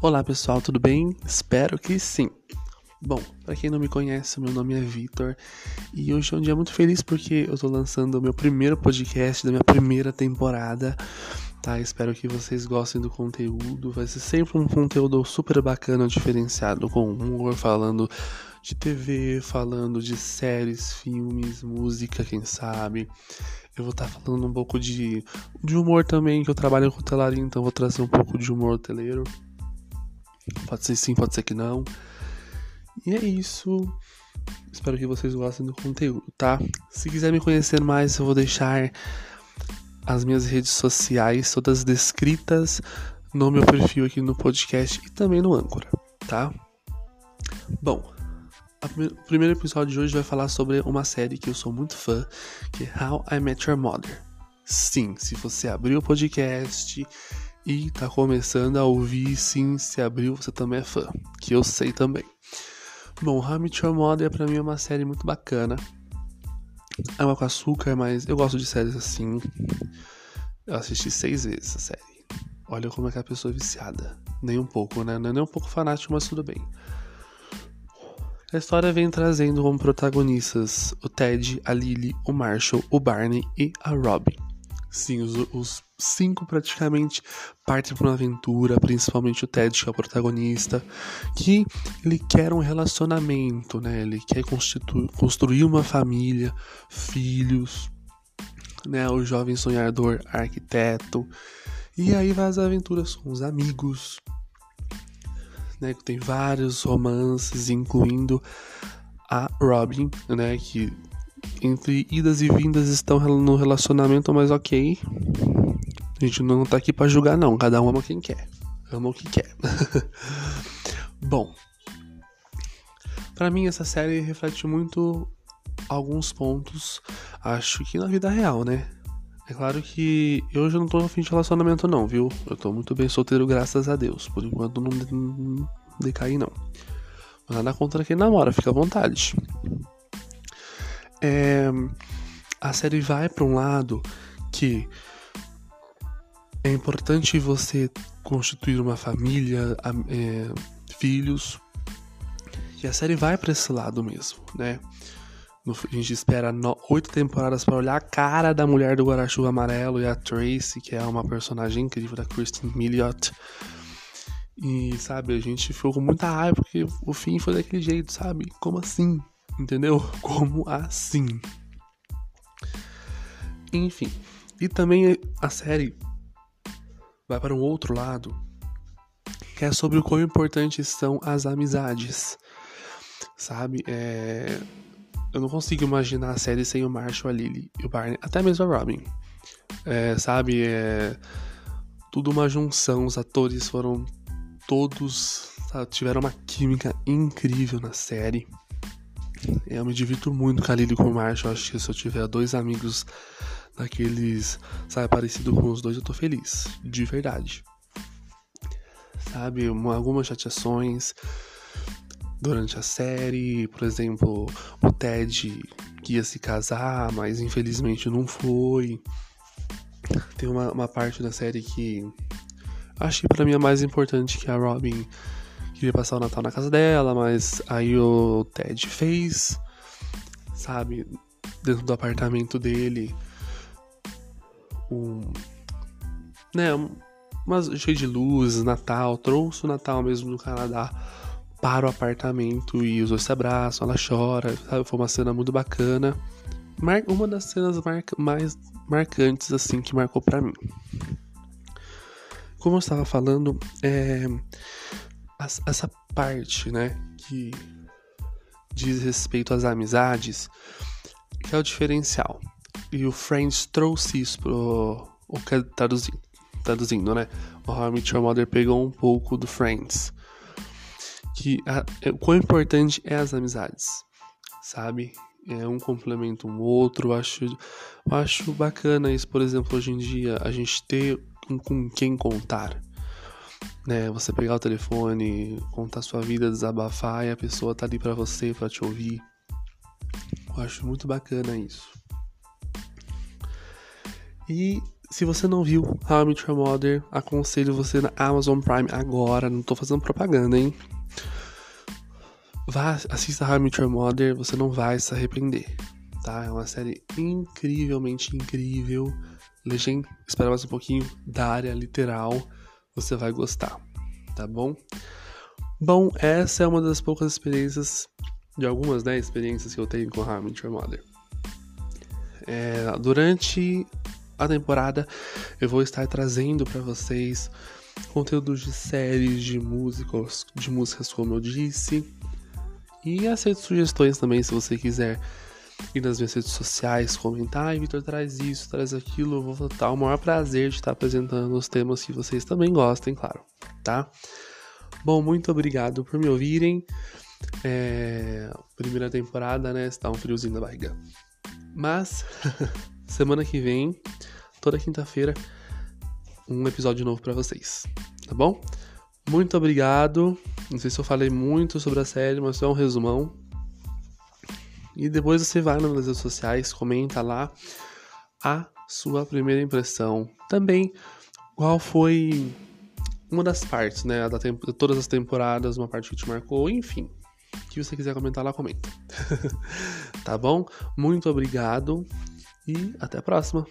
Olá pessoal, tudo bem? Espero que sim. Bom, para quem não me conhece, meu nome é Vitor e hoje é um dia muito feliz porque eu tô lançando o meu primeiro podcast da minha primeira temporada. Tá, espero que vocês gostem do conteúdo. Vai ser sempre um conteúdo super bacana, diferenciado, com humor, falando de TV, falando de séries, filmes, música, quem sabe. Eu vou estar tá falando um pouco de, de humor também, que eu trabalho com hotelaria, então vou trazer um pouco de humor hoteleiro. Pode ser sim, pode ser que não. E é isso. Espero que vocês gostem do conteúdo, tá? Se quiser me conhecer mais, eu vou deixar as minhas redes sociais todas descritas no meu perfil aqui no podcast e também no Anchor, tá? Bom, o primeiro episódio de hoje vai falar sobre uma série que eu sou muito fã, que é How I Met Your Mother. Sim, se você abriu o podcast e tá começando a ouvir, sim, se abriu, você também é fã, que eu sei também. Bom, How I Met Your Mother pra mim é uma série muito bacana. É uma com açúcar, mas eu gosto de séries assim. Eu assisti seis vezes a série. Olha como é que a pessoa é viciada. Nem um pouco, né? Não é nem um pouco fanático, mas tudo bem. A história vem trazendo como protagonistas o Ted, a Lily, o Marshall, o Barney e a Robin. Sim, os, os cinco praticamente partem para uma aventura, principalmente o Ted, que é o protagonista, que ele quer um relacionamento, né? Ele quer construir uma família, filhos, né? O jovem sonhador arquiteto. E aí vai as aventuras com os amigos, né? Tem vários romances, incluindo a Robin, né? Que entre idas e vindas estão no relacionamento, mas ok. A gente não tá aqui para julgar, não. Cada um ama quem quer. Ama o que quer. Bom, para mim essa série reflete muito alguns pontos, acho que na vida real, né? É claro que eu já não tô afim de relacionamento não, viu? Eu tô muito bem solteiro, graças a Deus. Por enquanto não, não decaí não. Nada contra quem namora, fica à vontade. É, a série vai para um lado que é importante você constituir uma família, é, filhos. E a série vai para esse lado mesmo, né? a gente espera oito temporadas para olhar a cara da mulher do guarda-chuva amarelo e a Tracy, que é uma personagem incrível da Kristen Miliot. E, sabe, a gente ficou com muita raiva porque o fim foi daquele jeito, sabe? Como assim? Entendeu? Como assim? Enfim. E também a série vai para um outro lado, que é sobre o quão importantes são as amizades. Sabe? É eu não consigo imaginar a série sem o Marshall, a Lily e o Barney, até mesmo a Robin. É, sabe, é tudo uma junção, os atores foram todos, sabe, tiveram uma química incrível na série. Eu me divirto muito com a Lily e com o Marshall, acho que se eu tiver dois amigos daqueles, sabe, parecido com os dois, eu tô feliz, de verdade. Sabe, algumas chateações, durante a série, por exemplo, o Ted que ia se casar, mas infelizmente não foi. Tem uma, uma parte da série que acho que pra mim é mais importante que a Robin queria passar o Natal na casa dela, mas aí o Ted fez, sabe, dentro do apartamento dele, um, né, mas cheio de luzes, Natal, trouxe o Natal mesmo no Canadá para o apartamento e os dois se abraçam, ela chora, sabe? Foi uma cena muito bacana. Mar uma das cenas mar mais marcantes, assim, que marcou para mim. Como eu estava falando, é, essa parte, né, que diz respeito às amizades, que é o diferencial. E o Friends trouxe isso pro. O que traduzindo, traduzindo, né? O How I Met Your Mother pegou um pouco do Friends que a, é, o quão importante é as amizades, sabe? É um complemento um outro. Acho, acho bacana isso, por exemplo, hoje em dia, a gente ter um, com quem contar. Né, você pegar o telefone, contar sua vida, desabafar e a pessoa tá ali para você, para te ouvir. Eu acho muito bacana isso. E Se você não viu How I Met Your Mother, aconselho você na Amazon Prime agora. Não tô fazendo propaganda, hein? Vá, assista How I Met Your Mother, você não vai se arrepender, tá? É uma série incrivelmente incrível. Legend, espera mais um pouquinho da área literal, você vai gostar, tá bom? Bom, essa é uma das poucas experiências, de algumas né, experiências que eu tenho com How I Mother. É, durante a temporada eu vou estar trazendo para vocês conteúdos de séries, de músicos, de músicas como eu disse, e aceito sugestões também se você quiser ir nas minhas redes sociais, comentar, ai Vitor, traz isso, traz aquilo, eu vou estar o maior prazer de estar apresentando os temas que vocês também gostem, claro, tá? Bom, muito obrigado por me ouvirem. É... Primeira temporada, né? Está um friozinho na barriga. Mas, semana que vem, toda quinta-feira, um episódio novo para vocês, tá bom? Muito obrigado. Não sei se eu falei muito sobre a série, mas só um resumão. E depois você vai nas redes sociais, comenta lá a sua primeira impressão. Também qual foi uma das partes, né? Da todas as temporadas, uma parte que te marcou, enfim. O que você quiser comentar lá, comenta. tá bom? Muito obrigado e até a próxima.